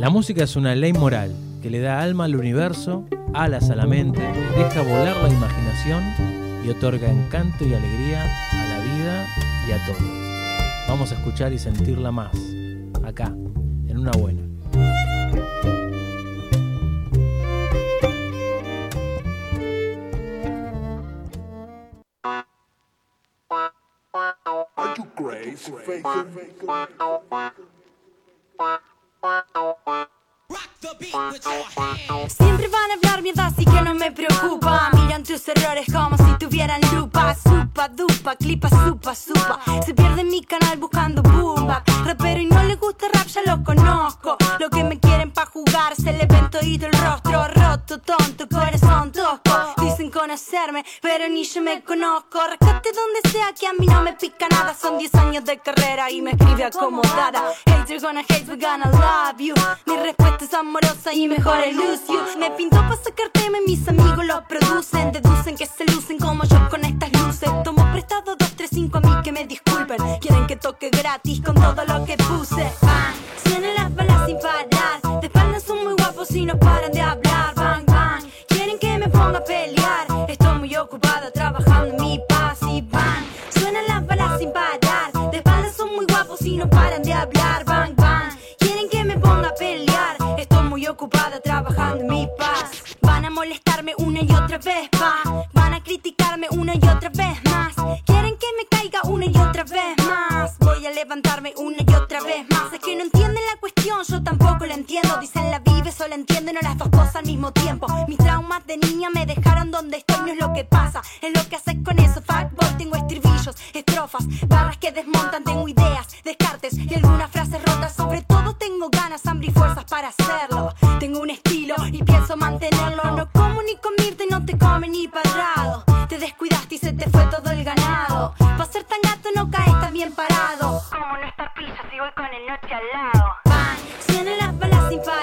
La música es una ley moral que le da alma al universo, alas a la mente, deja volar la imaginación y otorga encanto y alegría a la vida y a todo. Vamos a escuchar y sentirla más, acá, en una buena. Siempre van a hablar mierda así que no me preocupa. Miran tus errores como si tuvieran lupa. Supa, dupa, clipa, supa, supa. Se pierde mi canal buscando boomba Rapero y no le gusta rap, ya lo conozco. Lo que me quieren pa' jugar se le ven todito el rostro Roto, tonto, corazón tosco Dicen conocerme, pero ni yo me conozco Rescate donde sea que a mí no me pica nada Son 10 años de carrera y me escribe acomodada Haters gonna hate, we gonna love you. Mi respuesta es amorosa y mejor I lose Me pinto pa' sacar tema y mis amigos lo producen. Deducen que se lucen como yo con estas luces. Tomo prestado 2, 3, 5 a mí que me disculpen. Quieren que toque gratis con todo lo que puse. Bang, suenan las balas sin parar. De espaldas son muy guapos y no paran mi paz Van a molestarme una y otra vez, pa Van a criticarme una y otra vez más. Quieren que me caiga una y otra vez más. Voy a levantarme una y otra vez más. Es que no entienden la cuestión, yo tampoco la entiendo. Dicen la vive, solo entienden las dos cosas al mismo tiempo. Mis traumas de niña me dejaron donde estoy, no es lo que pasa. Es lo que haces con eso, fuckboy Tengo estribillos, estrofas, barras que desmontan Tengo ideas, descartes y algunas frases rotas. Sobre todo tengo ganas, hambre y fuerzas para hacerlo Tengo un estilo y pienso mantenerlo. No como ni comirte, no te come ni parado. Te descuidaste y se te fue todo el ganado. Pa' ser tan gato no caes tan bien parado. Como no estás pisa si voy con el noche al lado. Bang, suenan las balas sin parar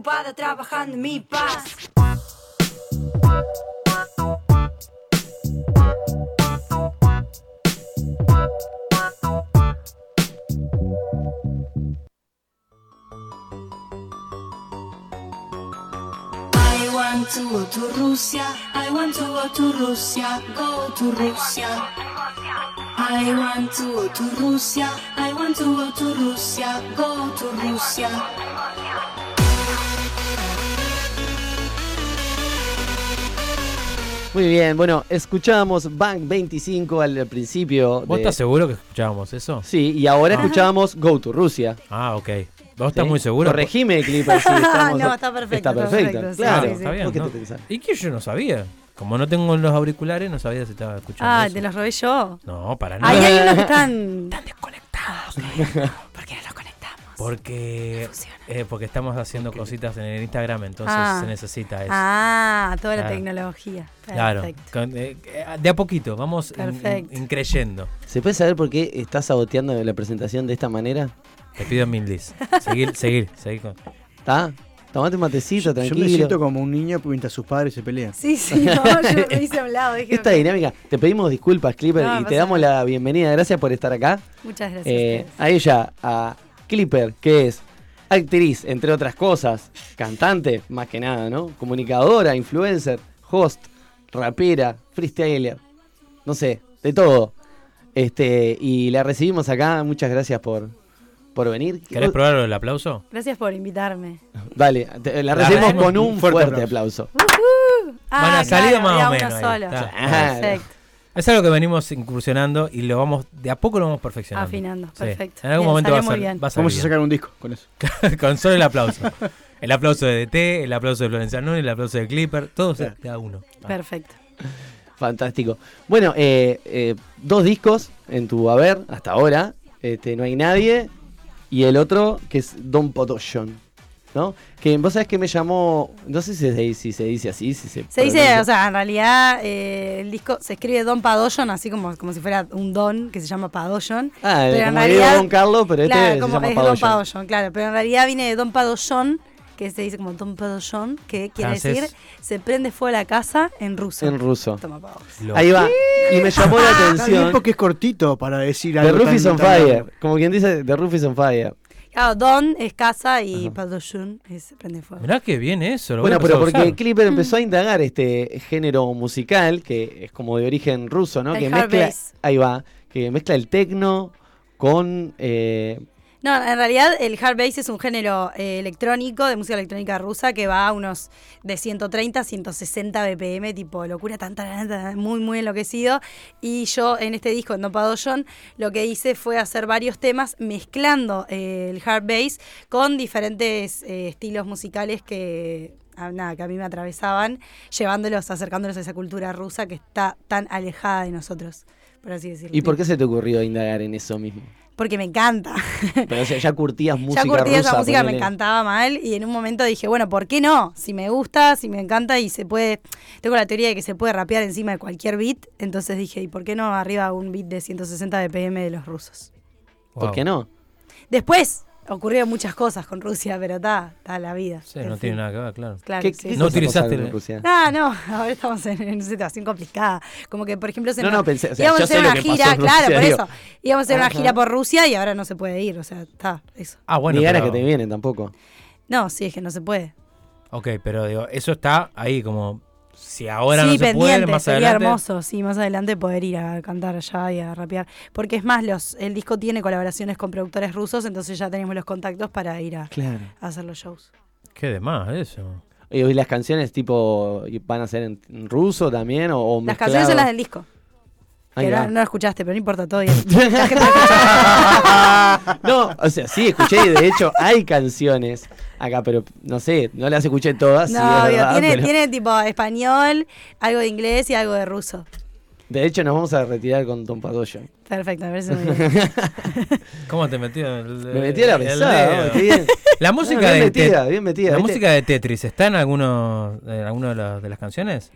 ocupada trabajando en mi paz I want to go to Russia. I want to go to Russia. Go to Russia. I want to go to Russia. I want to go to Russia. Go to Russia. Muy bien, bueno, escuchábamos Bank 25 al, al principio. ¿Vos de- estás seguro que escuchábamos eso? Sí, y ahora escuchábamos Go to Rusia. Ah, ok. ¿Vos estás ¿Sí? muy seguro? Corregime, Clipper, si estamos- No, está perfecto, Está está perfecto, sí, claro. sí, sí. Está bien, ¿Por qué ¿no? ¿Y que yo no sabía? Como no tengo los auriculares, no sabía si estaba escuchando Ah, eso. te los robé yo. No, para nada. Ahí hay unos que están. Están desconectados. ¿Por qué no los conectamos? Porque, eh, porque estamos haciendo cositas en el Instagram, entonces Ah. se necesita eso. Ah, toda la Claro. tecnología. claro, Perfecto. con- eh, eh, de a poquito, vamos increyendo. ¿Se puede saber por qué estás saboteando la presentación de esta manera? Te pido mil dis. Seguir, seguir, seguir con. ¿Está? Tomate un matecito, Yo tranquilo. me siento como un niño mientras sus padres se pelean. Sí, sí, no, yo me hice a un lado. Dije, Esta dinámica, te pedimos disculpas, Clipper, No, y te damos la bienvenida. Gracias por estar acá. Muchas gracias. Eh, a a ella, a Clipper, que es actriz, entre otras cosas, cantante, más que nada, ¿no? Comunicadora, influencer, host, rapera, freestyler, no sé, de todo. Este, y la recibimos acá, muchas gracias por, por venir. ¿Querés probar el aplauso? Gracias por invitarme. Vale, te- la La recibimos con un fuerte, fuerte aplauso. Ah, Bueno, ha salido claro, más o menos solo. Claro. Perfecto. Es algo que venimos incursionando y lo vamos, de a poco lo vamos perfeccionando. Afinando, Sí. perfecto. En algún Bien, momento va a, ser, bien. va a salir Vamos a sacar un disco con eso. con solo el aplauso. El aplauso de DT, el aplauso de Florencia Núñez, el aplauso de Clipper, todos Claro. cada uno. Perfecto. Fantástico. Bueno, eh, eh, dos discos en tu haber hasta ahora. Este, no hay nadie. Y el otro que es Don Potoshon. ¿No? Que vos sabés que me llamó, no sé si se, si se dice así, si se Se dice, o sea, en realidad eh, el disco se escribe Don Padoyon, así como, como si fuera un don que se llama Padoyon. Ah, pero en como realidad- Don Carlos, pero este claro, se como llama es Padoyon. Don Padoyon, claro. Pero en realidad viene de Don Padoyon, que se dice como Don Padoyon, que quiere Francés. decir se prende fuego la casa en ruso. En ruso. Toma Ahí va. Y me llamó la bien atención. porque es cortito para decir The algo. Roof tan- is on fire. Como quien dice, The Roof is on fire. Claro, Don es casa y Ajá. Es prende fuego. Mirá que bien eso. Lo voy a Bueno, pero porque usar. Clipper empezó a indagar este género musical que es como de origen ruso, ¿no? El que hard mezcla, bass. ahí va, que mezcla el tecno con eh, No, en realidad el hard bass es un género eh, electrónico, de música electrónica rusa, que va a unos de 130 a 160 BPM, tipo locura, tan, tan, muy, muy enloquecido. Y yo en este disco, en Don Padoyon, lo que hice fue hacer varios temas mezclando eh, el hard bass con diferentes eh, estilos musicales que, ah, nada, que a mí me atravesaban, llevándolos, acercándolos a esa cultura rusa que está tan alejada de nosotros, por así decirlo. ¿Y por qué se te ocurrió indagar en eso mismo? Porque me encanta. Pero o sea, ya curtías música ya curtí esa música, me encantaba mal y en un momento dije, bueno, ¿por qué no? Si me gusta, si me encanta y se puede, tengo la teoría de que se puede rapear encima de cualquier beat, entonces dije, ¿y por qué no arriba un beat de 160 BPM de los rusos? ¿Por qué no? Después ocurrieron muchas cosas con Rusia, pero está, está la vida. Sí, no fin. tiene nada que ver, claro. Claro, ¿Qué, sí, qué sí. No utilizaste en Rusia? Ah, no, ahora estamos en, en una situación complicada. Como que, por ejemplo, se No, nos- no, pensé- o sea, íbamos a hacer una gira, Rusia, claro, por digo. eso. Íbamos a hacer una gira por Rusia y ahora no se puede ir, o sea, está, eso. Ah, bueno. Ni ganas pero- que te vienen tampoco. No, sí, es que no se puede. Ok, pero digo, eso está ahí como. Si ahora sí, no se pendiente, puede, más sería adelante. hermoso, sí, más adelante poder ir a cantar allá y a rapear. Porque es más, los el disco tiene colaboraciones con productores rusos, entonces ya tenemos los contactos para ir a, Claro. a hacer los shows. Qué de más eso. ¿Y las canciones tipo van a ser en, ruso también o, o Las canciones son las del disco. Ahí que no, no lo escuchaste, pero no importa, todo no, o sea, sí, escuché y de hecho hay canciones acá, pero no sé, no las escuché todas. sí, no, es verdad, tiene, pero- tiene tipo español, algo de inglés y algo de ruso. De hecho, nos vamos a retirar con Tom Padoyo. Perfecto, me parece muy bien. ¿Cómo te metí el, Me metí a la pesada. La música bien de metida, bien metida. La ¿viste? música de Tetris está en alguno, en alguno de, los- de las canciones.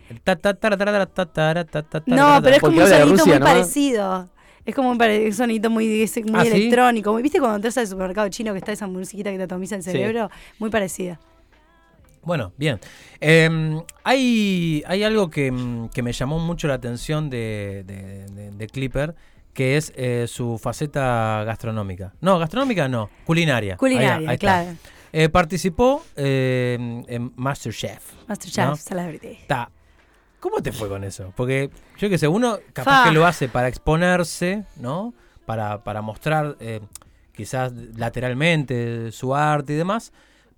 No, pero es como un Rusia, muy ¿no? parecido. Es como un, un sonidito muy, ¿Ah, sí? electrónico. ¿Viste cuando entras al supermercado chino que está esa musiquita que te atomiza el Sí. cerebro? Muy parecida. Bueno, bien. Eh, hay, hay algo que, mm, que me llamó mucho la atención de, de- de- de Clipper, que es eh, su faceta gastronómica. No, gastronómica no, culinaria. Culinaria, ahí claro. Eh, participó eh, en Masterchef. Masterchef, ¿No? Celebrity. ¿Cómo te fue con eso? Porque yo que sé, uno capaz Fa. que lo hace para exponerse, ¿no? Para, para mostrar eh, quizás lateralmente su arte y demás.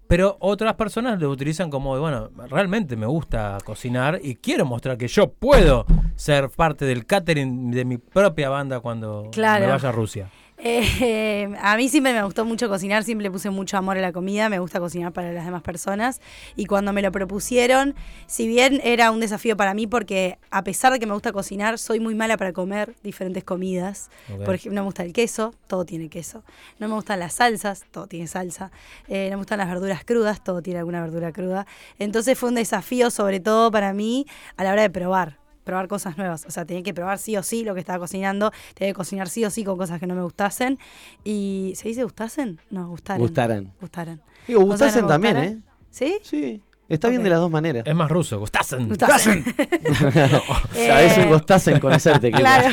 Pero otras personas lo utilizan como, bueno, realmente me gusta cocinar y quiero mostrar que yo puedo ser parte del catering de mi propia banda cuando Claro. me vaya a Rusia. Eh, a mí siempre me gustó mucho cocinar, siempre le puse mucho amor a la comida, me gusta cocinar para las demás personas y cuando me lo propusieron, si bien era un desafío para mí porque a pesar de que me gusta cocinar, soy muy mala para comer diferentes comidas. Por ejemplo, no me gusta el queso, todo tiene queso. No me gustan las salsas, todo tiene salsa. Eh, no me gustan las verduras crudas, todo tiene alguna verdura cruda. Entonces fue un desafío sobre todo para mí a la hora de probar probar cosas nuevas, o sea, tenía que probar sí o sí lo que estaba cocinando, tenía que cocinar sí o sí con cosas que no me gustasen y ¿se dice gustasen? No, gustaran. Gustaran. Gustaran. Digo, gustasen me también. ¿eh? ¿Sí? Sí. Está bien de las dos maneras. Es más ruso, gustasen. Gustasen. Sabes un Eh, gustasen conocerte. Claro.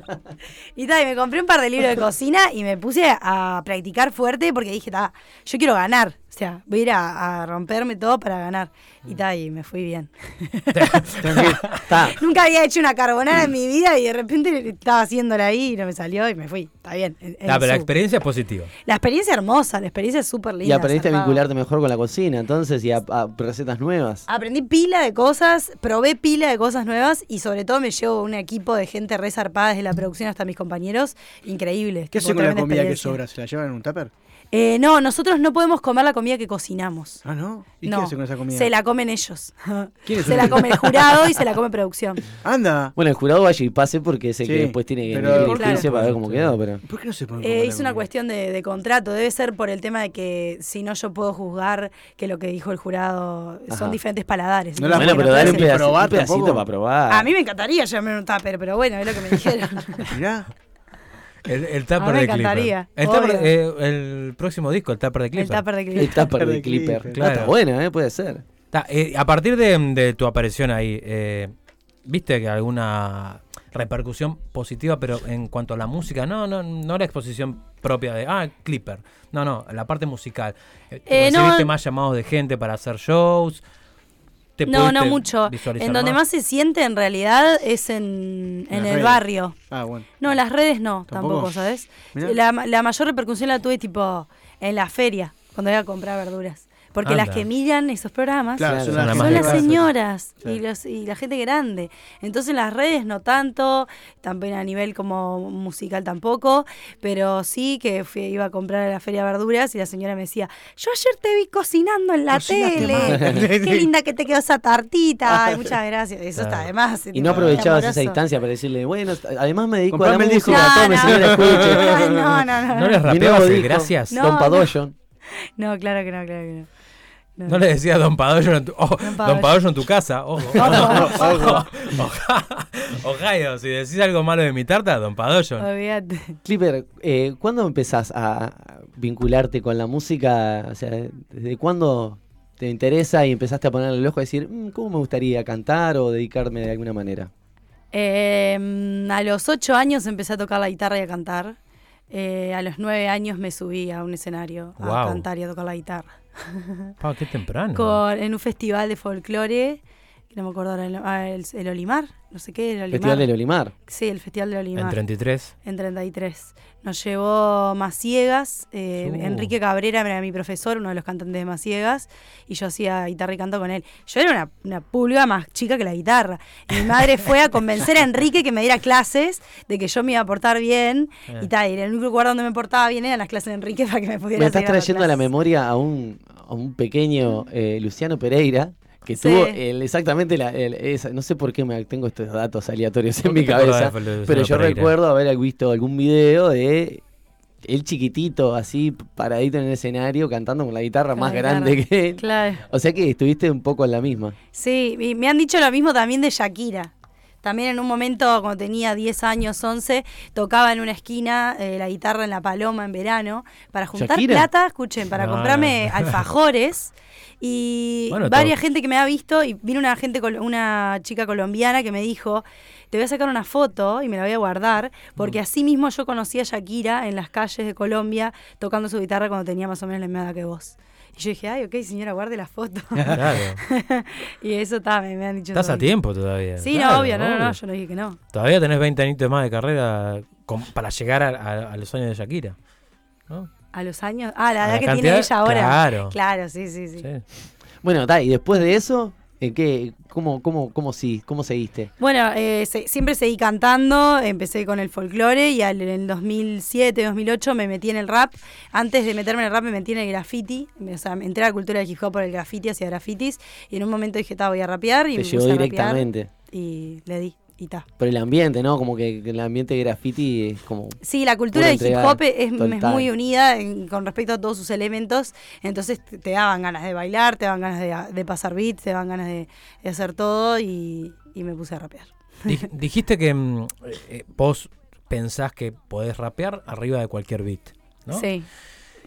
y tal, y me compré un par de libros de cocina y me puse a practicar fuerte porque dije, ta, yo quiero ganar. O sea, voy a ir a, a romperme todo para ganar. Y tal, y me fui bien. Nunca había hecho una carbonara en mi vida y de repente estaba haciéndola ahí y no me salió y me fui. Está bien. en- en pero la experiencia es positiva. La experiencia hermosa, la experiencia es súper linda. Y aprendiste a vincularte mejor con la cocina, entonces, y a, a recetas nuevas. Aprendí pila de cosas, probé pila de cosas nuevas y sobre todo me llevo un equipo de gente re zarpada desde la producción hasta mis compañeros. Increíble. ¿Qué hacen con la comida que sobra? ¿Se la llevan en un tupper? Eh, no, nosotros no podemos comer la comida que cocinamos. Ah, ¿no? ¿Y no, qué hacen con esa comida? se la comen ellos. ¿Quiénes se son? la come el jurado y se la come producción. Anda. Bueno, el jurado vaya y pase porque sé Sí, que después tiene que pero- Claro. para ver cómo quedó, pero. ¿Por qué no se ponen Eh, es una cuestión de, de contrato. Debe ser por el tema de que si no yo puedo juzgar que lo que dijo el jurado Ajá. son diferentes paladares. No la bueno, pero puede dale un pedacito. un pedacito para probar. A mí me encantaría llevarme un tupper, pero bueno, es lo que me dijeron. Mirá. El, el tupper de encantaría, Clipper. El, tupper- eh, el próximo disco, el tupper de el Clipper. tupper de El Clipper. tupper Tupper de Clipper. Ah, Está buena, ¿eh? Puede ser. Ta, eh, a partir de, de tu aparición ahí, eh, ¿viste que alguna repercusión positiva, pero en cuanto a la música? No, no, no la exposición propia de, ah, Clipper. No, no, la parte musical. Eh, Eh, no. ¿Recibiste más llamados de gente para hacer shows? ¿Te No, no mucho. En donde más se siente en realidad es en, en el redes. barrio. Ah, bueno. No, las redes no, ¿Tampoco? tampoco, ¿sabes? La, la mayor repercusión la tuve tipo en la feria, cuando iba a comprar verduras. Porque las que miran esos programas Claro, Claro, son son las, son señoras Sí. y, los, y la gente grande. Entonces en las redes no tanto, también a nivel como musical tampoco, pero sí que fui, iba a comprar a la feria verduras y la señora me decía, yo ayer te vi cocinando en la tele, mal". qué linda que te quedó esa tartita, Ay, muchas gracias, eso está de más. Y no aprovechabas esa instancia para decirle, bueno, además me dedico Comprame a la música, No, señora, no. escuche. No, no, no. ¿No les rapeabas el disco, gracias? No, Don no. Padoyon. No, claro que no, claro que no. No. No le decía Don Padoyo en tu, oh, Don Don Padoyo. En tu casa, ojo. Ojo. Ohio, si decís algo malo de mi tarta, Don Padoyo. Olvídate. Clipper, eh, ¿cuándo empezás a vincularte con la música? O sea, ¿desde cuándo te interesa y empezaste a ponerle el ojo a decir, "Mm, ¿cómo me gustaría cantar o dedicarme de alguna manera? Eh, a los ocho años empecé a tocar la guitarra y a cantar. Eh, a los nueve años me subí a un escenario a cantar y a tocar la guitarra. Pa, qué temprano. Con- en un festival de folclore, que no me acuerdo ahora, el, ah, el- el Olimar, no sé qué, el Olimar. Festival del Olimar. Sí, el Festival de Olimar. En 33. En 33. Nos llevó Maciegas, eh, Uh. Enrique Cabrera era mi profesor, uno de los cantantes de Maciegas, y yo hacía guitarra y canto con él. Yo era una, una pulga más chica que la guitarra. Y mi madre fue a convencer a Enrique que me diera clases de que yo me iba a portar bien Eh. y tal. Y el único lugar donde me portaba bien eran las clases de Enrique para que me pudiera Me estás trayendo a la memoria a un, a un pequeño eh, Luciano Pereira que Sí. tuvo el- exactamente la, el- esa- no sé por qué me tengo estos datos aleatorios en ¿Por qué mi cabeza, pero yo Pereira? recuerdo haber visto algún video de él chiquitito, así paradito en el escenario, cantando con la guitarra Con más la grande guitarra. que él. Claro. O sea que estuviste un poco en la misma. Sí, y me han dicho lo mismo también de Shakira. También en un momento, cuando tenía 10 años, 11, tocaba en una esquina eh, la guitarra en La Paloma en verano para juntar ¿Shakira? plata, escuchen, para No, comprarme alfajores. Y Bueno, varias todo. gente que me ha visto, y vino una gente, una chica colombiana que me dijo, te voy a sacar una foto y me la voy a guardar, porque Mm. así mismo yo conocí a Shakira en las calles de Colombia tocando su guitarra cuando tenía más o menos la misma edad que vos. Y yo dije, ay, ok, señora, guarde la foto. Claro. y eso está, me, me han dicho. Estás a tiempo todavía. Sí, Claro, no, obvio, no, no, no, obvio. yo no dije que no. Todavía tenés 20 añitos más de carrera con- para llegar a, a- a los años de Shakira. ¿no? A los años. Ah, la edad la que cantidad- tiene ella ahora. claro. Claro, sí, sí, sí. Sí. Bueno, ta, y después de eso, ¿en qué, cómo, cómo, cómo, sí, cómo seguiste? Bueno, eh, se- siempre seguí cantando, empecé con el folclore y al, en el 2007, 2008 me metí en el rap. Antes de meterme en el rap me metí en el graffiti, o sea, me entré a la cultura del hip hop por el graffiti, hacía grafitis y en un momento dije, ta, voy a rapear y Te me llegó puse a rapear directamente. y le di y ta. Pero el ambiente, ¿no? Como que el ambiente de graffiti es como... Sí, la cultura del hip hop es, muy unida en- con respecto a todos sus elementos, entonces te, daban ganas de bailar, te daban ganas de, de pasar beats, te daban ganas de, de hacer todo y, y me puse a rapear. Dij- dijiste que mm, eh, vos pensás que podés rapear arriba de cualquier beat. ¿no? Sí.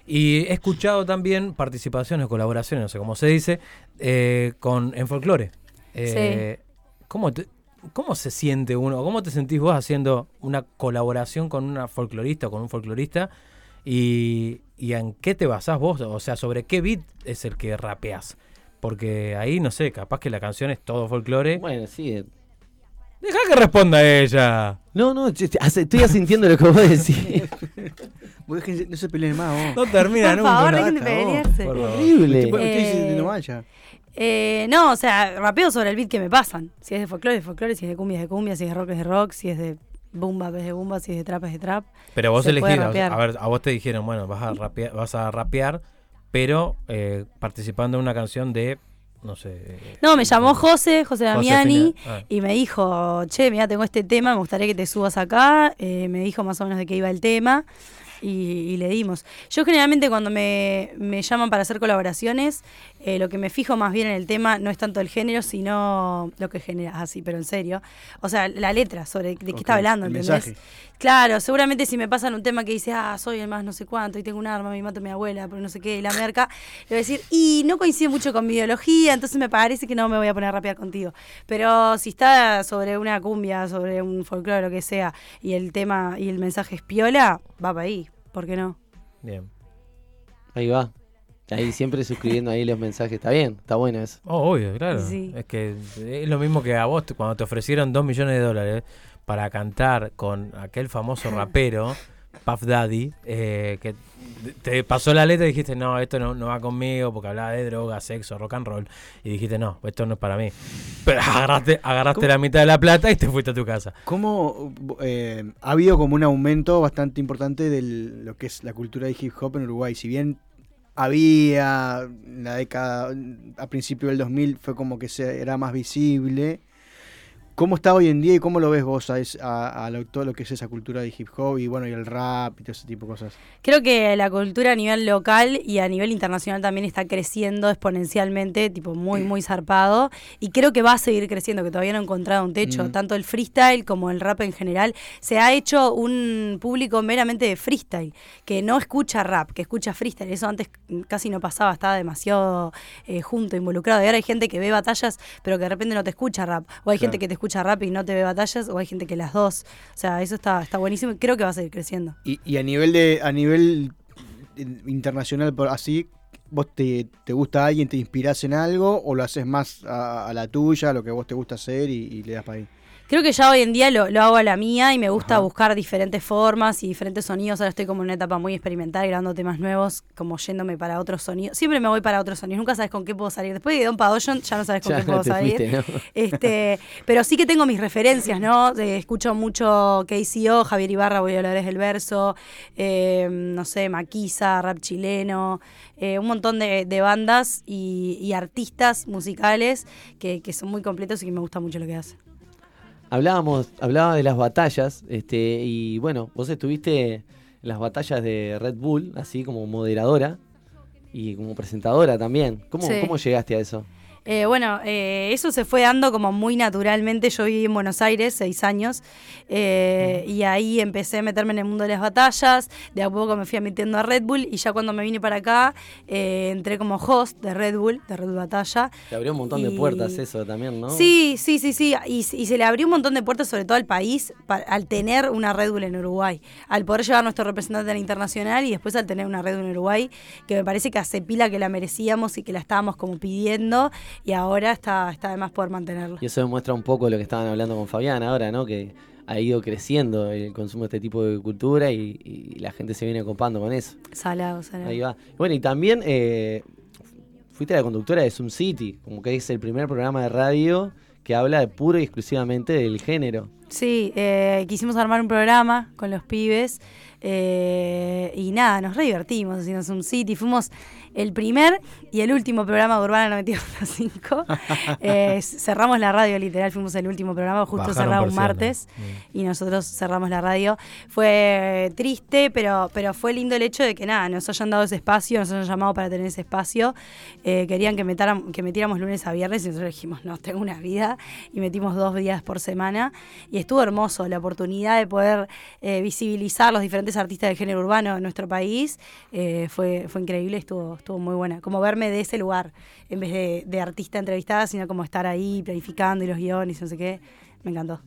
Y he escuchado también participaciones, colaboraciones, no sé cómo se dice, eh, con en folclore. Eh, ¿cómo, te- ¿Cómo se siente uno? ¿Cómo te sentís vos haciendo una colaboración con una folclorista o con un folclorista? Y, y en qué te basás vos? O sea, ¿sobre qué beat es el que rapeás? Porque ahí, no sé, capaz que la canción es todo folclore. Bueno, sí. eh. Deja que responda ella. No, no, estoy- asintiendo lo que vos decís. Vos no se peleen más, vos. No termina Por nunca. favor, una dejen de data, vos. pelearse. Por favor. Horrible. Tipo, Eh, estoy diciendo mal ya. Eh, no, o sea, rapeo sobre el beat que me pasan. Si es de folclore, es de folclore, si es de cumbia, es de cumbia, si es de rock, es de rock, si es de boom bap, es de boom bap, si es de trap, es de trap. Pero vos elegís, a ver, a vos te dijeron, bueno, vas a rapear, vas a rapear pero eh, participando en una canción de, no sé. eh, No, me llamó José, José Damiani, ah. y me dijo, che, mira, tengo este tema, me gustaría que te subas acá. Eh, me dijo más o menos de qué iba el tema y, y le dimos. Yo generalmente cuando me, me llaman para hacer colaboraciones, eh, lo que me fijo más bien en el tema no es tanto el género, sino lo que genera, así, pero en serio. O sea, la letra sobre de qué está hablando, el ¿entendés? mensaje. Claro, seguramente si me pasan un tema que dice, ah, soy el más no sé cuánto y tengo un arma, me mato a mi abuela, pero no sé qué, y la merca, le voy a decir, y no coincide mucho con mi ideología, entonces me parece que no me voy a poner a rapear contigo. Pero si está sobre una cumbia, sobre un folclore, lo que sea, y el tema y el mensaje es piola, va para ahí, ¿por qué no? Bien. Ahí va. Ahí siempre suscribiendo ahí los mensajes. Está bien, está bueno eso. Oh, obvio, claro. Sí. Es que es lo mismo que a vos cuando te ofrecieron dos millones de dólares para cantar con aquel famoso rapero, Puff Daddy, eh, que te pasó la letra y dijiste, no, esto no, no va conmigo porque hablaba de droga, sexo, rock and roll. Y dijiste, no, esto no es para mí. Pero agarraste, agarraste ¿Cómo? la mitad de la plata y te fuiste a tu casa. ¿Cómo eh, ha habido como un aumento bastante importante de lo que es la cultura de hip hop en Uruguay? Si bien había la década, a principio del 2000 fue como que se, era más visible. ¿Cómo está hoy en día y cómo lo ves vos a, es- a- a lo- todo lo que es esa cultura de hip hop y bueno y el rap y todo ese tipo de cosas? Creo que la cultura a nivel local y a nivel internacional también está creciendo exponencialmente, tipo muy, muy zarpado. Y creo que va a seguir creciendo, que todavía no ha encontrado un techo. Mm. Tanto el freestyle como el rap en general. Se ha hecho un público meramente de freestyle, que no escucha rap, que escucha freestyle. Eso antes casi no pasaba, estaba demasiado eh, junto, involucrado. Y ahora hay gente que ve batallas, pero que de repente no te escucha rap. O hay gente que te escucha rap y no te ve batallas, o hay gente que las dos. O sea, eso está, está buenísimo y creo que va a seguir creciendo. Y, a nivel de a nivel eh, internacional así vos te, te gusta alguien te inspirás en algo o lo haces más a, a la tuya a lo que vos te gusta hacer y, y le das para ahí Creo que ya hoy en día lo, lo hago a la mía y me gusta Ajá. buscar diferentes formas y diferentes sonidos. Ahora estoy como en una etapa muy experimental, grabando temas nuevos, como yéndome para otros sonidos. Siempre me voy para otros sonidos, nunca sabes con qué puedo salir. Después de Don Padoyon ya no sabes con Ya qué puedo salir. fuiste, ¿no? Este, pero sí que tengo mis referencias, ¿no? Eh, escucho mucho KCO, Javier Ibarra, voy a hablar del verso, eh, no sé, Maquisa, rap chileno, eh, un montón de, de bandas y, y artistas musicales que, que son muy completos y que me gusta mucho lo que hacen. Hablábamos, hablaba de las batallas, este, y bueno, vos estuviste en las batallas de Red Bull, así como moderadora y como presentadora también. ¿Cómo, Sí. cómo llegaste a eso? Eh, bueno, eh, eso se fue dando como muy naturalmente. Yo viví en Buenos Aires seis años eh, y ahí empecé a meterme en el mundo de las batallas. De a poco me fui metiendo a Red Bull y ya cuando me vine para acá eh, entré como host de Red Bull, de Red Bull Batalla. Te abrió un montón de puertas eso también, ¿no? Sí, sí, sí, sí. Y, y se le abrió un montón de puertas, sobre todo al país, pa- al tener una Red Bull en Uruguay. Al poder llevar nuestro representante a la internacional y después al tener una Red Bull en Uruguay, que me parece que hace pila que la merecíamos y que la estábamos como pidiendo. Y ahora está, está de más poder mantenerla. Y eso demuestra un poco lo que estaban hablando con Fabián ahora, ¿no? Que ha ido creciendo el consumo de este tipo de cultura y, y la gente se viene copando con eso. Salado, salado. Ahí va. Bueno, y también eh, fuiste la conductora de Zoom City, como que es el primer programa de radio que habla de puro y exclusivamente del género. Sí, eh, quisimos armar un programa con los pibes eh, y nada, nos re divertimos haciendo Zoom City. Fuimos el primer y el último programa de Urbana 91.5. Eh, cerramos la radio, literal, fuimos el último programa, justo Bajaron cerraba un martes Mm. y nosotros cerramos la radio. Fue triste, pero, pero fue lindo el hecho de que nada, nos hayan dado ese espacio, nos hayan llamado para tener ese espacio. Eh, querían que, metaran- que metiéramos lunes a viernes y nosotros dijimos, no, tengo una vida y metimos dos días por semana. Y estuvo hermoso la oportunidad de poder eh, visibilizar los diferentes artistas del género urbano en nuestro país. eh, fue, fue increíble, estuvo, estuvo muy buena. Como verme de ese lugar, en vez de, artista entrevistada, sino como estar ahí planificando y los guiones y no sé qué. Me encantó.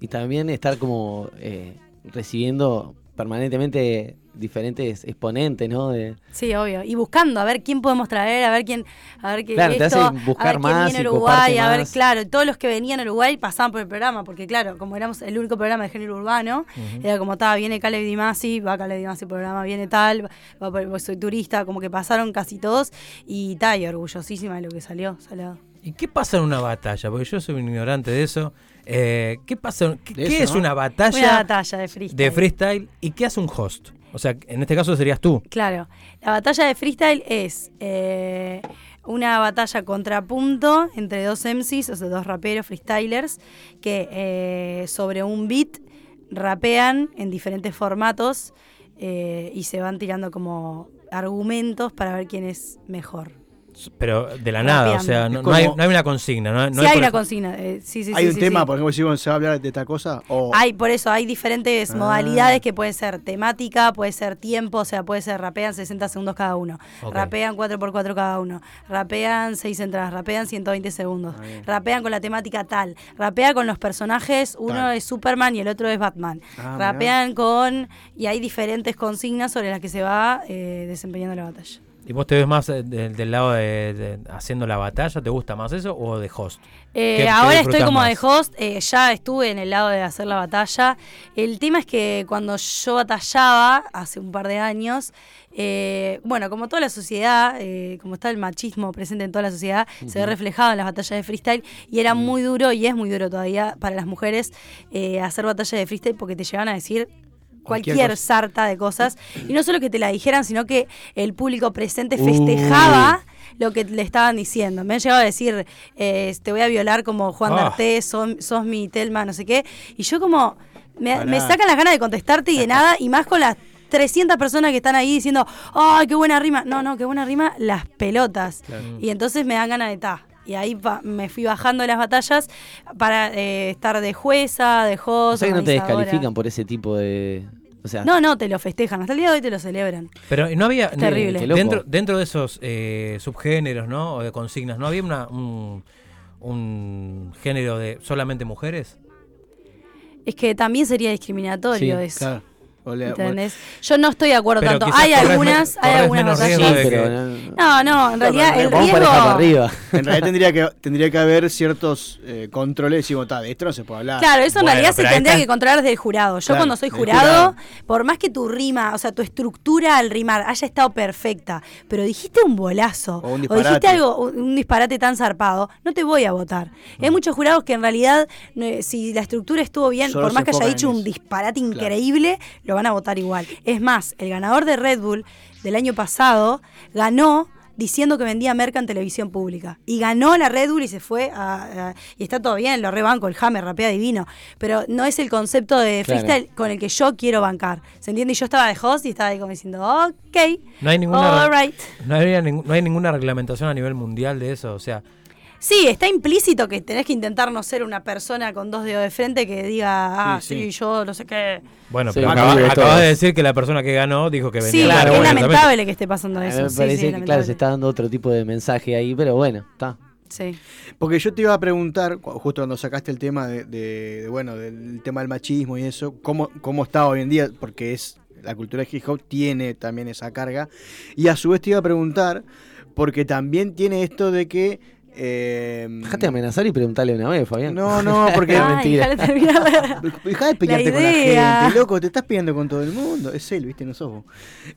Y también estar como eh, recibiendo permanentemente diferentes exponentes, ¿no? De, Sí, obvio. Y buscando, a ver quién podemos traer, a ver quién, a ver qué Claro, te esto, hacen buscar a ver quién más viene y a Uruguay, a ver, más. claro, todos los que venían a Uruguay pasaban por el programa, porque claro, como éramos el único programa de género urbano, era como estaba, viene Caleb Di Masi, va Caleb Di Masi programa, viene tal, va por- pues soy turista, como que pasaron casi todos, y tal, y orgullosísima de lo que salió, salado. ¿Y qué pasa en una batalla? Porque yo soy un ignorante de eso. Eh, ¿Qué pasa? ¿Qué, De qué eso, es ¿no? una batalla, Una batalla de freestyle. de freestyle y qué hace un host? O sea, en este caso serías tú. Claro, la batalla de freestyle es eh, una batalla contrapunto entre dos MCs, o sea, dos raperos, freestylers, que eh, sobre un beat rapean en diferentes formatos eh, y se van tirando como argumentos para ver quién es mejor. Pero de la nada, o sea, no, hay, no hay una consigna. No, no sí hay hay una consigna, eh, sí, sí, Hay sí, un sí, tema, sí. por ejemplo, si bueno, se va a hablar de esta cosa. O, Hay, por eso, hay diferentes Ah. modalidades que puede ser temática, puede ser tiempo, o sea, puede ser rapean 60 segundos cada uno, rapean 4x4 cada uno, rapean 6 entradas, rapean 120 segundos, Ah, rapean con la temática tal, rapea con los personajes, uno Tal. es Superman y el otro es Batman, Ah, rapean con... y hay diferentes consignas sobre las que se va eh, desempeñando la batalla. ¿Y vos te ves más eh, de- del lado de, de haciendo la batalla? ¿Te gusta más eso o de host? Eh, ¿Qué- qué ahora estoy como más? de host, eh, ya estuve en el lado de hacer la batalla. El tema es que cuando yo batallaba, hace un par de años, eh, bueno, como toda la sociedad, como está el machismo presente en toda la sociedad, se ve reflejado en las batallas de freestyle y era muy duro y es muy duro todavía para las mujeres hacer batallas de freestyle porque te llevan a decir Cualquier sarta de cosas. Y no solo que te la dijeran, sino que el público presente festejaba lo que le estaban diciendo. Me han llegado a decir, eh, te voy a violar como Juan Ah. D'Artés, sos, sos mi Telma, no sé qué. Y yo como, me, sacan las ganas de contestarte y de nada, y más con las 300 personas que están ahí diciendo, ¡ay, qué buena rima! No, no, qué buena rima, las pelotas. Y entonces me dan ganas de ta. Y ahí pa- me fui bajando de las batallas para eh, estar de jueza, de O host. sea que no te descalifican por ese tipo de. O sea, No, no, te lo festejan. Hasta el día de hoy te lo celebran. Pero no había. Es terrible. Loco. Dentro, dentro de esos eh, subgéneros, ¿no? O de consignas, ¿no había una, un, un género de solamente mujeres? Es que también sería discriminatorio Sí, eso. Claro. ¿Entendés? Yo no estoy de acuerdo Pero tanto. Hay algunas, hay algunas batallas. sí, que- no- No, no, en realidad el riesgo. pareja para arriba. En realidad tendría que, tendría que haber ciertos eh, controles. Decimos, "Ta, de esto no se puede hablar. Claro, eso en realidad se tendría está- que controlar desde el jurado. Yo Claro, cuando soy jurado, jurado. por más que tu rima, o sea, tu estructura al rimar haya estado perfecta, pero dijiste un bolazo O un dijiste disparate. algo, un disparate tan zarpado, no te voy a votar. Mm. Hay muchos jurados que en realidad, si la estructura estuvo bien, Solo por más que haya dicho un disparate increíble, lo van a votar igual. Es más, el ganador de Red Bull del año pasado ganó diciendo que vendía merca en televisión pública. Y ganó la Red Bull y se fue a, a- y está todo bien, lo rebanco, el Hammer rapea divino. Pero no es el concepto de Claro. freestyle con el que yo quiero bancar. ¿Se entiende? Y yo estaba de host y estaba ahí como diciendo, ok, No hay ninguna. all right. No, había ningún- no hay ninguna reglamentación a nivel mundial de eso. O sea, Sí, está implícito que tenés que intentar no ser una persona con dos dedos de frente que diga, ah, Sí, sí, sí. yo no sé qué. bueno, Sí, pero acabas de decir que la persona que ganó dijo que venía Sí, Claro, es lamentable que esté pasando A mí eso. me parece sí, que, claro, se está dando otro tipo de mensaje ahí, pero bueno, está. Sí. Porque yo te iba a preguntar, justo cuando sacaste el tema de, de- de, bueno, del tema del machismo y eso, ¿cómo, cómo está hoy en día? Porque es la cultura de hip hop tiene también esa carga. Y a su vez te iba a preguntar, porque también tiene esto de que... eh, Dejate de amenazar y preguntarle una vez, Fabián. No, no, porque... Ay, mentira. Deja de pelearte con la gente, loco, te estás peleando con todo el mundo. Es él, viste, no sos vos.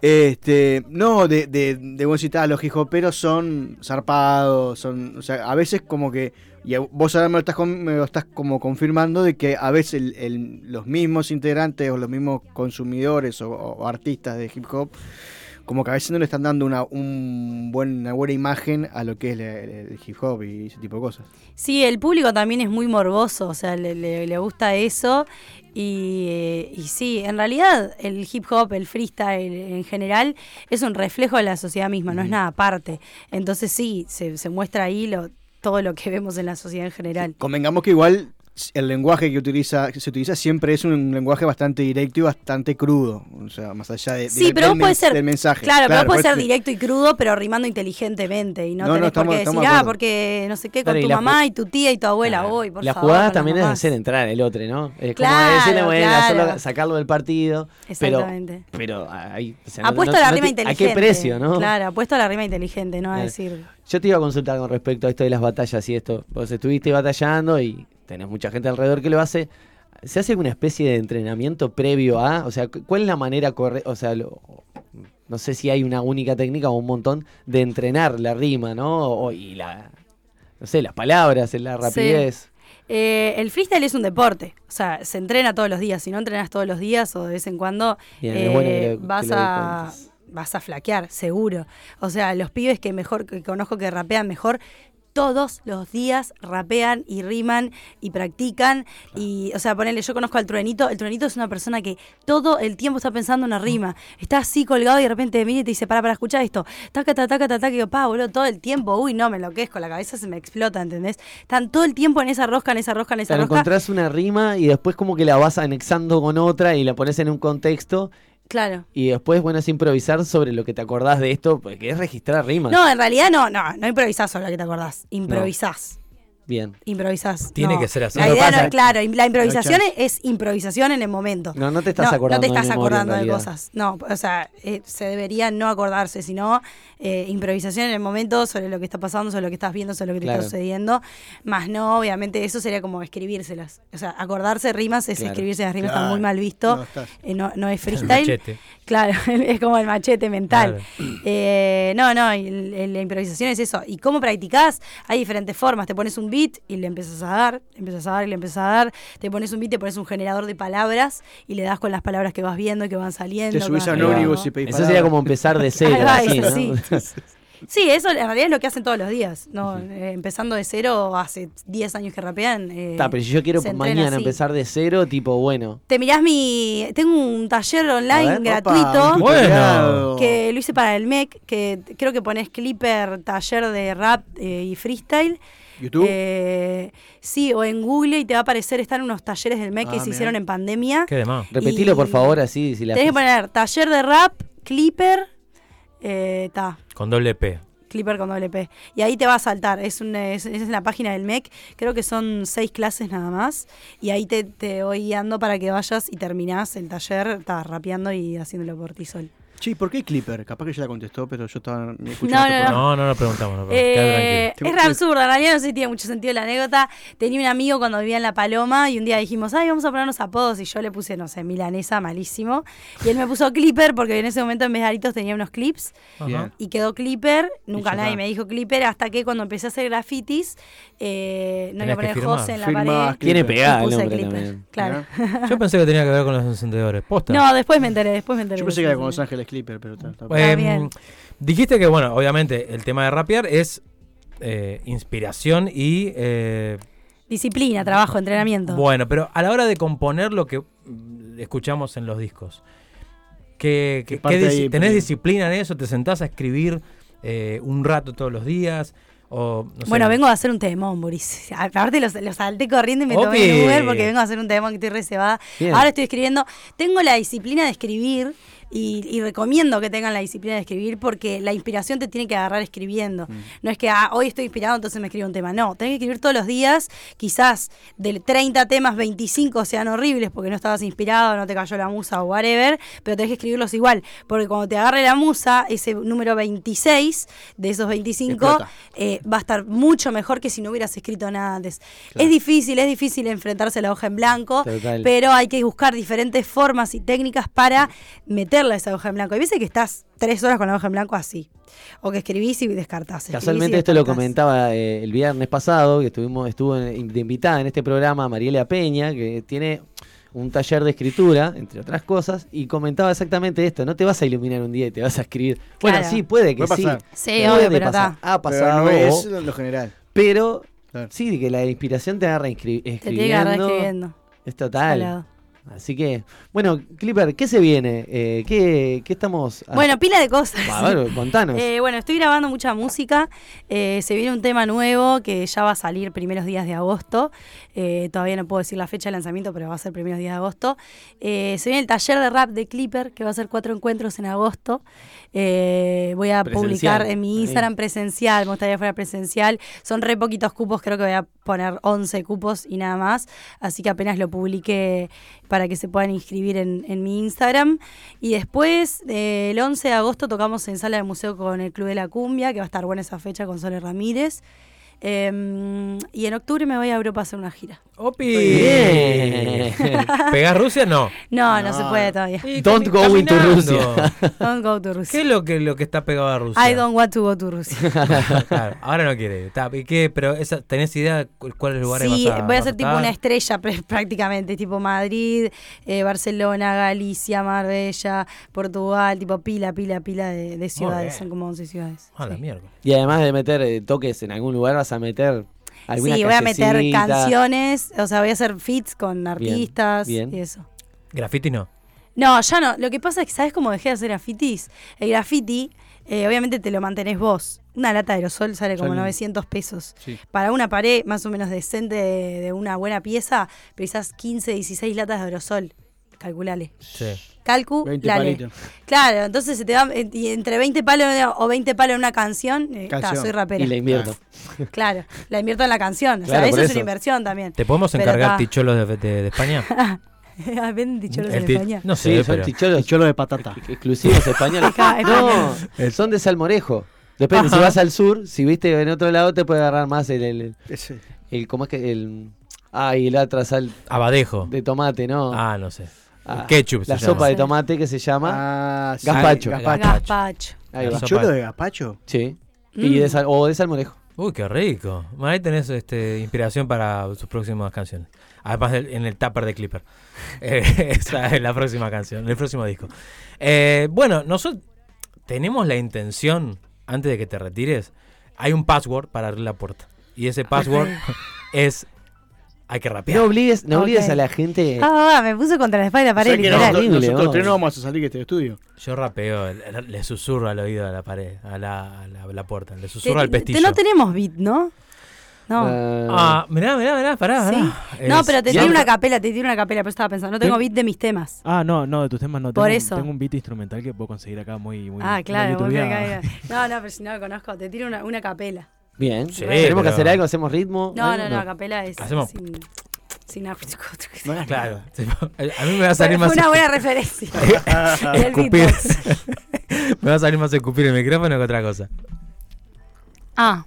Este, no, de, de, de buen citar, los hijoperos son zarpados, son, o sea, a veces como que, y vos ahora me lo estás, con- me lo estás como confirmando de que a veces el- el- los mismos integrantes o los mismos consumidores o, o artistas de hip hop, como que a veces no le están dando una, un buen, una buena imagen a lo que es el, el hip hop y ese tipo de cosas. Sí, el público también es muy morboso, o sea, le, le- le gusta eso. Y, eh, y sí, en realidad el hip hop, el freestyle en general, es un reflejo de la sociedad misma, no es nada aparte. Entonces sí, se, se muestra ahí lo, todo lo que vemos en la sociedad en general. Convengamos que igual el lenguaje que utiliza que se utiliza siempre es un lenguaje bastante directo y bastante crudo. O sea, más allá de, Sí, del- pero del men- ser. del mensaje. Claro, pero vos podés por ser directo y crudo, pero rimando inteligentemente. Y no, No, no, tenés estamos- por qué decir, de ah, porque no sé qué, con Claro, tu mamá y tu tía y tu abuela. Claro. Uy, por la favor, jugada con las también es hacer entrar el otro, ¿no? Es Claro, como decirle, bueno, claro. hacerlo- sacarlo del partido. Pero, Exactamente. pero ahí. o sea, no- Apuesto no- a la no rima te- inteligente. ¿A qué precio, no? Claro, apuesto a la rima inteligente, no a decir. Yo te iba a consultar con respecto a esto de las batallas y esto. Vos estuviste batallando y tenés mucha gente alrededor que lo hace. ¿Se hace alguna especie de entrenamiento previo a? O sea, cu- ¿cuál es la manera correcta? O sea, lo- no sé si hay una única técnica o un montón de entrenar la rima, ¿no? O- y la. No sé, las palabras, la rapidez. Eh, el freestyle es un deporte, o sea, se entrena todos los días. Si no entrenas todos los días o de vez en cuando, Bien, eh, bueno que lo- vas que a vas a flaquear, seguro. O sea, los pibes que mejor que conozco que rapean mejor todos los días rapean y riman y practican y o sea ponele yo conozco al truenito el truenito es una persona que todo el tiempo está pensando una rima está así colgado y de repente viene y te dice para para escuchar esto taca taca taca taca yo pa boludo todo el tiempo uy no me enloquezco la cabeza se me explota ¿entendés? están todo el tiempo en esa rosca en esa rosca en esa Claro, rosca encontrás una rima y después como que la vas anexando con otra y la pones en un contexto claro. Y después, bueno, es improvisar sobre lo que te acordás de esto, porque es registrar rimas. no en realidad no no no improvisás sobre lo que te acordás improvisás Bien. improvisás. Tiene No. que ser así. La No idea pasa- no, claro, la improvisación es, es improvisación en el momento. No, no te estás no, acordando No te de estás en acordando de cosas. No, o sea, eh, se debería no acordarse, sino eh, improvisación en el momento sobre lo que está pasando, sobre lo que estás viendo, sobre lo que te está sucediendo. Más no, obviamente, eso sería como escribírselas. O sea, acordarse rimas es Claro. escribirse las rimas, está Claro. muy mal visto. No, está- Eh, no, no es El freestyle. Claro, es como el machete mental. Claro. Eh, no, no, y la improvisación es eso. ¿Y cómo practicás? Hay diferentes formas. Te pones un beat y le empiezas a dar, le empiezas a dar y le empiezas a dar. Te pones un beat, te pones un generador de palabras y le das con las palabras que vas viendo y que van saliendo. Te subís a un ómnibus y pedís Eso palabras. sería como empezar de cero. Va, así, eso ¿no? sí. Sí, eso en realidad es lo que hacen todos los días. ¿no? Eh, empezando de cero, hace 10 años que rapean. eh, Está, pero si yo quiero mañana así. empezar de cero, tipo, bueno. Te mirás mi. Tengo un taller online ver, gratuito. Bueno. que lo hice para el MEC, que creo que pones Clipper taller de rap eh, y freestyle. YouTube. Eh, sí, o en Google y te va a aparecer, están unos talleres del MEC que Ah, se hicieron en pandemia. Qué demás. Repetilo, por favor, así. Si la Tenés que poner taller de rap, Clipper, eh, Con doble P. Clipper con doble P. Y ahí te va a saltar. Es, un, es, es en la página del MEC. Creo que son seis clases nada más. Y ahí te, te voy guiando para que vayas y terminás el taller. Estás rapeando y haciéndolo por ti sol. Che, ¿por qué Clipper? Capaz que ella la contestó, pero yo estaba escuchando. No, no. No, no lo preguntamos. No, queda Eh, es re absurda, en realidad no sé si tiene mucho sentido la anécdota. Tenía un amigo cuando vivía en La Paloma y un día dijimos, ay, vamos a ponernos apodos. Y yo le puse, no sé, milanesa, malísimo. Y él me puso Clipper porque en ese momento en vez de aritos tenía unos clips. Ajá. Y quedó Clipper, nunca ya nadie me dijo Clipper, hasta que cuando empecé a hacer grafitis, eh, no a poner. José en la pared. Tiene pegada el puse nombre Clipper. también. Claro. Yo pensé que tenía que ver con los encendedores. Posta. No, después me enteré, después me enteré. Yo pensé que era con. Los Ángeles Clipper, pero está, está- Eh, bien. dijiste que, bueno, obviamente el tema de rapear es eh, inspiración y. eh, Disciplina, trabajo, entrenamiento. bueno, pero a la hora de componer lo que mm, escuchamos en los discos, ¿qué, qué- ¿Qué ahí, ¿tenés pues? disciplina en eso? ¿Te sentás a escribir eh, un rato todos los días? O, no sé. Bueno, vengo a hacer un temón, Boris. Aparte los, los salté corriendo y me tomé Opi. el Uber porque vengo a hacer un temón que estoy reservada. Bien. Ahora estoy escribiendo. Tengo la disciplina de escribir y, y recomiendo que tengan la disciplina de escribir porque la inspiración te tiene que agarrar escribiendo. Mm. No es que ah, hoy estoy inspirado, entonces me escribo un tema. No, tenés que escribir todos los días. Quizás de 30 temas, 25 sean horribles porque no estabas inspirado, no te cayó la musa o whatever, pero tenés que escribirlos igual. Porque cuando te agarre la musa, ese número 26 de esos 25 Explota. eh, va a estar mucho mejor que si no hubieras escrito nada antes. Es difícil, es difícil enfrentarse a la hoja en blanco, Total. pero hay que buscar diferentes formas y técnicas para meterla esa hoja en blanco. Hay veces que estás tres horas con la hoja en blanco así, o que escribís y descartás. escribís y Casualmente esto lo comentaba eh, el viernes pasado, que estuvimos, estuvo en- de invitada en este programa Mariela Peña, que tiene un taller de escritura, entre otras cosas, y comentaba exactamente esto, no te vas a iluminar un día y te vas a escribir. Bueno, Claro. sí, puede que sí. Sí, puede obvio, pero pasar. está. Ha Pero pasado, no es lo general. pero Claro. sí, que la inspiración te agarra Te que agarrar escribiendo. escribiendo. Es total. Salado. Así que, bueno, Clipper, ¿qué se viene? Eh, ¿qué, qué estamos...? ha- Bueno, pila de cosas. A ver, contanos. Eh, bueno, estoy grabando mucha música. Eh, se viene un tema nuevo que ya va a salir primeros días de agosto. Todavía no puedo decir la fecha de lanzamiento, pero va a ser primeros días de agosto. Se viene el taller de rap de Clipper, que va a ser cuatro encuentros en agosto. Voy a Presencial. publicar en mi. Instagram presencial, me gustaría fuera presencial. Son re poquitos cupos, creo que voy a poner 11 cupos y nada más. Así que apenas lo publique para que se puedan inscribir en, en mi Instagram. Y después, eh, el 11 de agosto, tocamos en Sala de Museo con el Club de la Cumbia, que va a estar buena esa fecha con Sole Ramírez. Em, y en octubre me voy a Europa a hacer una gira. ¡Opi! Bien. ¿Pegás Rusia? No. No, no, se puede todavía. Y Don't go into caminando. Rusia. Don't go to ¿Qué Rusia. es lo que, lo que está pegado a Rusia? I don't want to go to Rusia. Claro, ahora no quiere. ¿y qué? Pero esa, ¿tenés idea de cu- cuáles lugares Sí, vas a voy a ser tipo una estrella pr- prácticamente, tipo Madrid, eh, Barcelona, Galicia, Marbella, Portugal, tipo pila, pila, pila de, de ciudades, son como 11 ciudades. A la sí. mierda. Y además de meter eh, toques en algún lugar, vas a meter alguna Sí, voy a meter canciones, o sea, voy a hacer feats con artistas bien. y eso. Graffiti no. No, ya no. Lo que pasa es que, ¿sabes cómo dejé de hacer grafitis? El graffiti, eh, obviamente te lo mantenés vos. Una lata de aerosol sale como Sale- 900 pesos. Sí. Para una pared más o menos decente de, de una buena pieza, precisás 15, 16 latas de aerosol. Calculale. Sí. Calcu, 20 lale. palitos. Claro, entonces se te da eh, y entre 20 palos o 20 palos en una canción, eh, ta, Canción. soy rapera. Y la invierto. Claro, la invierto en la canción. O sea, eso es una inversión también. ¿Te podemos encargar ticholos de, de- de España? Venden dicholos El en ti- España. No Sí, sé, son pero... chicholos Cholo de patata. exclusivos españoles. No, son de salmorejo. Depende, Ajá. si vas al sur, si viste en otro lado, te puede agarrar más el, el, el- ¿cómo es que? El, ah, y la otra sal Abadejo. de tomate, ¿no? Ah, no sé. Ah, Ketchup se La llama. sopa de tomate que se llama. Ah, sí. Gazpacho. Gazpacho. Gazpacho. Ahí La va. sopa. ¿Cholo de gazpacho? Sí. Y Mm. de sal- o de salmorejo. Uy, qué rico. Bueno, ahí tenés este, inspiración para sus próximas canciones. Además del- en el tupper de Clipper. Eh, esa es la próxima canción, el próximo disco. Eh, bueno, nosotros tenemos la intención, antes de que te retires, hay un password para abrir la puerta. Y ese password es... Hay que rapear. No obligues, no obligues a la gente. Ah, me puso contra la espalda de la O sea pared, que nosotros, Horrible, nosotros tres no vamos a salir de este estudio. Yo rapeo, le, le susurro al oído a la pared, a la, a la, a la puerta, le Te- susurro al te- pestillo. no tenemos beat, ¿no? No. Eh, Ah, mirá, mirá, mirá, pará, Sí. pará. No, Es- pero te tiene una capela, te tiene una capela, pero estaba pensando, no tengo beat de mis temas. Ah, no, no, de tus temas no. Por tengo, eso. Tengo un beat instrumental que puedo conseguir acá muy, muy Ah, claro, muy acá. No, no, pero si no lo conozco, te tiro una, una capela. Bien. Sí, Tenemos que hacer algo, hacemos ritmo. No, no, no, capela es Hacemos- sin, sin af- Claro. A mí me va a salir Fue más... una buena referencia. Escupir. me va a salir más escupir el micrófono que otra cosa. Ah.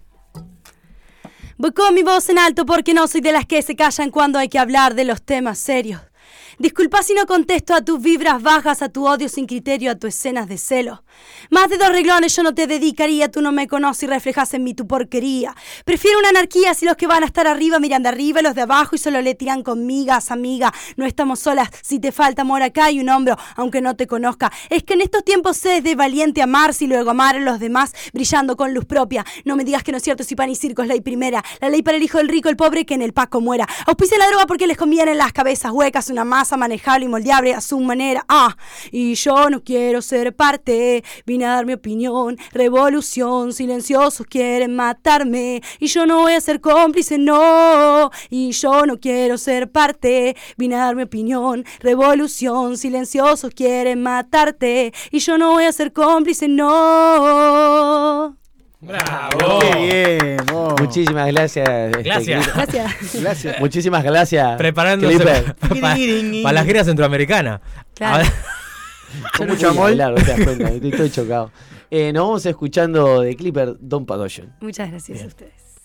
Voy con mi voz en alto porque no soy de las que se callan cuando hay que hablar de los temas serios. Disculpa si no contesto a tus vibras bajas, a tu odio sin criterio, a tus escenas de celo. Más de dos reglones yo no te dedicaría, tú no me conoces y reflejas en mí tu porquería. Prefiero una anarquía si los que van a estar arriba miran de arriba y los de abajo y solo le tiran con amiga. No estamos solas, si te falta amor acá hay un hombro, aunque no te conozca. Es que en estos tiempos es de valiente amarse y luego amar a los demás, brillando con luz propia. No me digas que no es cierto si pan y circo es ley primera. La ley para el hijo del rico, el pobre, que en el Paco muera. Auspicia la droga porque les conviene en las cabezas huecas, una masa manejable y moldeable a su manera. Ah, y yo no quiero ser parte, vine a dar mi opinión. Revolución, silenciosos quieren matarme. Y yo no voy a ser cómplice, no. Y yo no quiero ser parte, vine a dar mi opinión. Revolución, silenciosos quieren matarte. Y yo no voy a ser cómplice, no. ¡Bravo! Qué bien, vos. Muchísimas gracias. este, Gracias. Clipper. Gracias. Gracias. Muchísimas gracias. Preparándose Clipper. para la gira centroamericana. Claro. No mucho amor. hablar, te das cuenta, estoy todo chocado. Eh, nos vamos escuchando de Clipper Don Padotion. Muchas gracias a ustedes.